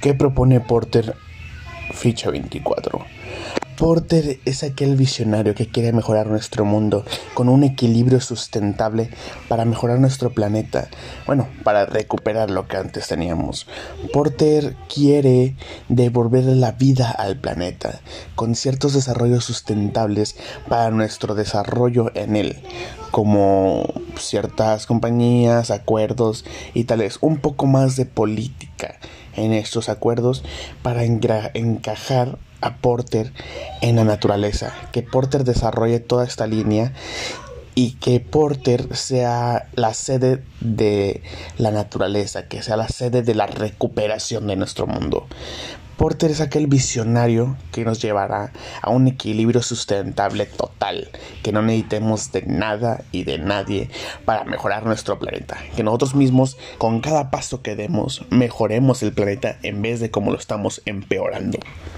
¿Qué propone Porter Ficha 24? Porter es aquel visionario que quiere mejorar nuestro mundo con un equilibrio sustentable para mejorar nuestro planeta, bueno, para recuperar lo que antes teníamos. Porter quiere devolverle la vida al planeta con ciertos desarrollos sustentables para nuestro desarrollo en él, como ciertas compañías, acuerdos y tal vez un poco más de política en estos acuerdos para encajar a Porter en la naturaleza, que Porter desarrolle toda esta línea y que Porter sea la sede de la naturaleza, que sea la sede de la recuperación de nuestro mundo. Porter es aquel visionario que nos llevará a un equilibrio sustentable total, que no necesitemos de nada y de nadie para mejorar nuestro planeta, que nosotros mismos con cada paso que demos mejoremos el planeta en vez de como lo estamos empeorando.